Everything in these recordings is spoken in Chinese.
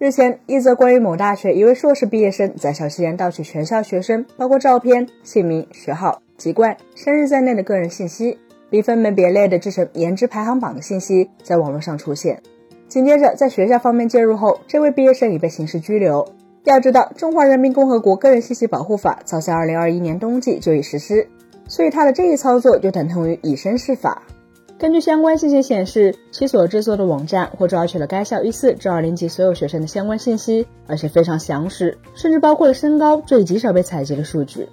日前，一则关于某大学一位硕士毕业生在校期间盗取全校学生包括照片、姓名、学号、籍贯、生日在内的个人信息，并分门别类的制成颜值排行榜的信息，在网络上出现。紧接着，在学校方面介入后，这位毕业生已被刑事拘留。要知道，《中华人民共和国个人信息保护法》早在2021年冬季就已实施，所以他的这一操作就等同于以身试法。根据相关信息显示，其所制作的网站或抓取了该校一四至二零级所有学生的相关信息，而且非常详实，甚至包括了身高这一极少被采集的数据。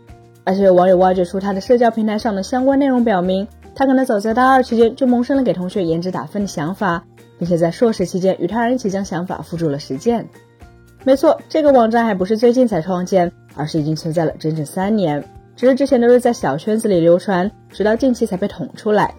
而且有网友挖掘出他的社交平台上的相关内容，表明他可能早在大二期间就萌生了给同学颜值打分的想法，并且在硕士期间与他人一起将想法付诸了实践。没错，这个网站还不是最近才创建，而是已经存在了整整三年，只是之前都是在小圈子里流传，直到近期才被捅出来。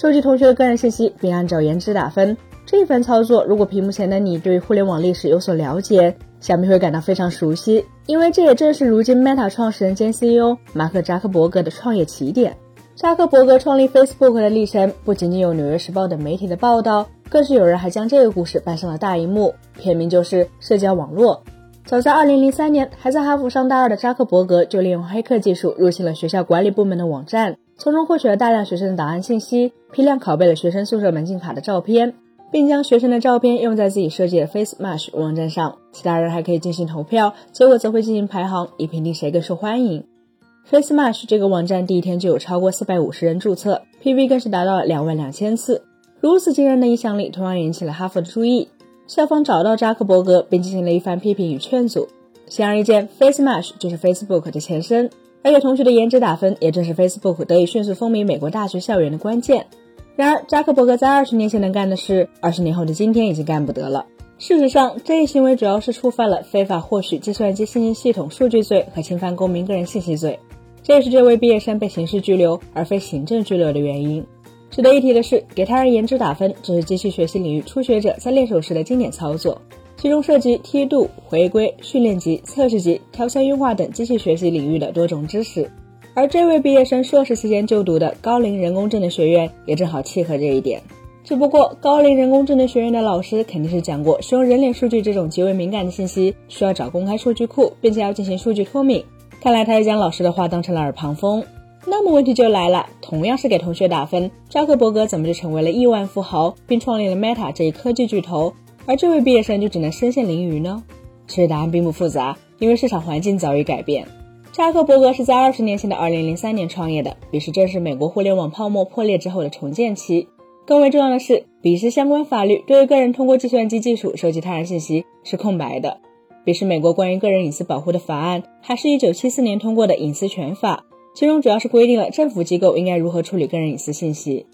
收集同学的个人信息，并按照颜值打分，这一番操作，如果屏幕前的你对于互联网历史有所了解，想必会感到非常熟悉，因为这也正是如今 Meta 创始人兼 CEO 马克扎克伯格的创业起点。扎克伯格创立 Facebook 的历程，不仅仅有《纽约时报》等媒体的报道，更是有人还将这个故事搬上了大荧幕，片名就是社交网络。早在2003年，还在哈佛上大二的扎克伯格就利用黑客技术入侵了学校管理部门的网站。从中获取了大量学生的档案信息，批量拷贝了学生宿舍门禁卡的照片，并将学生的照片用在自己设计的 Face Match 网站上。其他人还可以进行投票，结果则会进行排行，以评定谁更受欢迎。Face Match 这个网站第一天就有超过四百五十人注册，PV 更是达到了两万两千次。如此惊人的影响力，同样引起了哈佛的注意。校方找到扎克伯格，并进行了一番批评与劝阻。显而易见，Face Match 就是 Facebook 的前身。而给同学的颜值打分，也正是 Facebook 得以迅速风靡美国大学校园的关键。然而，扎克伯格在二十年前能干的事，二十年后的今天已经干不得了。事实上，这一行为主要是触犯了非法获取计算机信息系统数据罪和侵犯公民个人信息罪，这也是这位毕业生被刑事拘留而非行政拘留的原因。值得一提的是，给他人颜值打分，这是机器学习领域初学者在练手时的经典操作。其中涉及梯度、回归、训练集、测试集、条件优化等机器学习领域的多种知识，而这位毕业生硕士期间就读的高龄人工智能学院也正好契合这一点。只不过高龄人工智能学院的老师肯定是讲过，使用人脸数据这种极为敏感的信息，需要找公开数据库，并且要进行数据脱敏。看来他是将老师的话当成了耳旁风。那么问题就来了，同样是给同学打分，扎克伯格怎么就成为了亿万富豪，并创立了 Meta 这一科技巨头？而这位毕业生就只能身陷囹圄呢？其实答案并不复杂，因为市场环境早已改变。扎克伯格是在二十年前的二零零三年创业的，彼时正是美国互联网泡沫破裂之后的重建期。更为重要的是，彼时相关法律对于个人通过计算机技术收集他人信息是空白的。彼时美国关于个人隐私保护的法案还是一九七四年通过的隐私权法，其中主要是规定了政府机构应该如何处理个人隐私信息。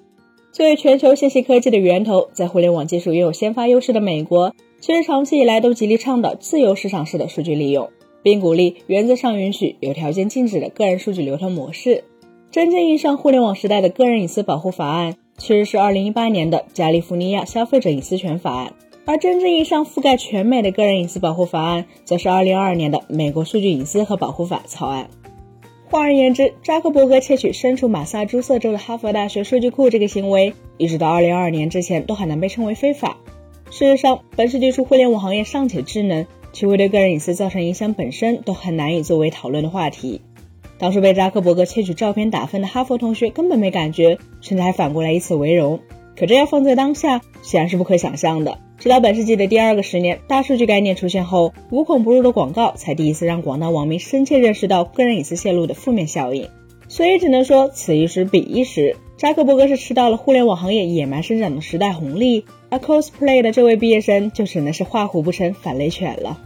作为全球信息科技的源头，在互联网技术拥有先发优势的美国，其实长期以来都极力倡导自由市场式的数据利用，并鼓励原则上允许、有条件禁止的个人数据流通模式。真正意义上互联网时代的个人隐私保护法案，其实是2018年的加利福尼亚消费者隐私权法案，而真正意义上覆盖全美的个人隐私保护法案，则是2022年的美国数据隐私和保护法草案。换而言之，扎克伯格窃取身处马萨诸塞州的哈佛大学数据库这个行为，一直到二零二二年之前都很难被称为非法。事实上，本世纪初互联网行业尚且智能，其会对个人隐私造成影响本身都很难以作为讨论的话题。当初被扎克伯格窃取照片打分的哈佛同学根本没感觉，甚至还反过来以此为荣。可这要放在当下，显然是不可想象的。直到本世纪的第二个十年，大数据概念出现后，无孔不入的广告才第一次让广大网民深切认识到个人隐私泄露的负面效应。所以只能说此一时彼一时，扎克伯格是吃到了互联网行业野蛮生长的时代红利，而 cosplay 的这位毕业生就只能是画虎不成反类犬了。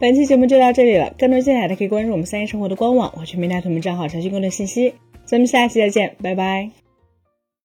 本期节目就到这里了，更多精彩的可以关注我们三一生活的官网，获取明台图们账号查询更多信息。咱们下期再见，拜拜。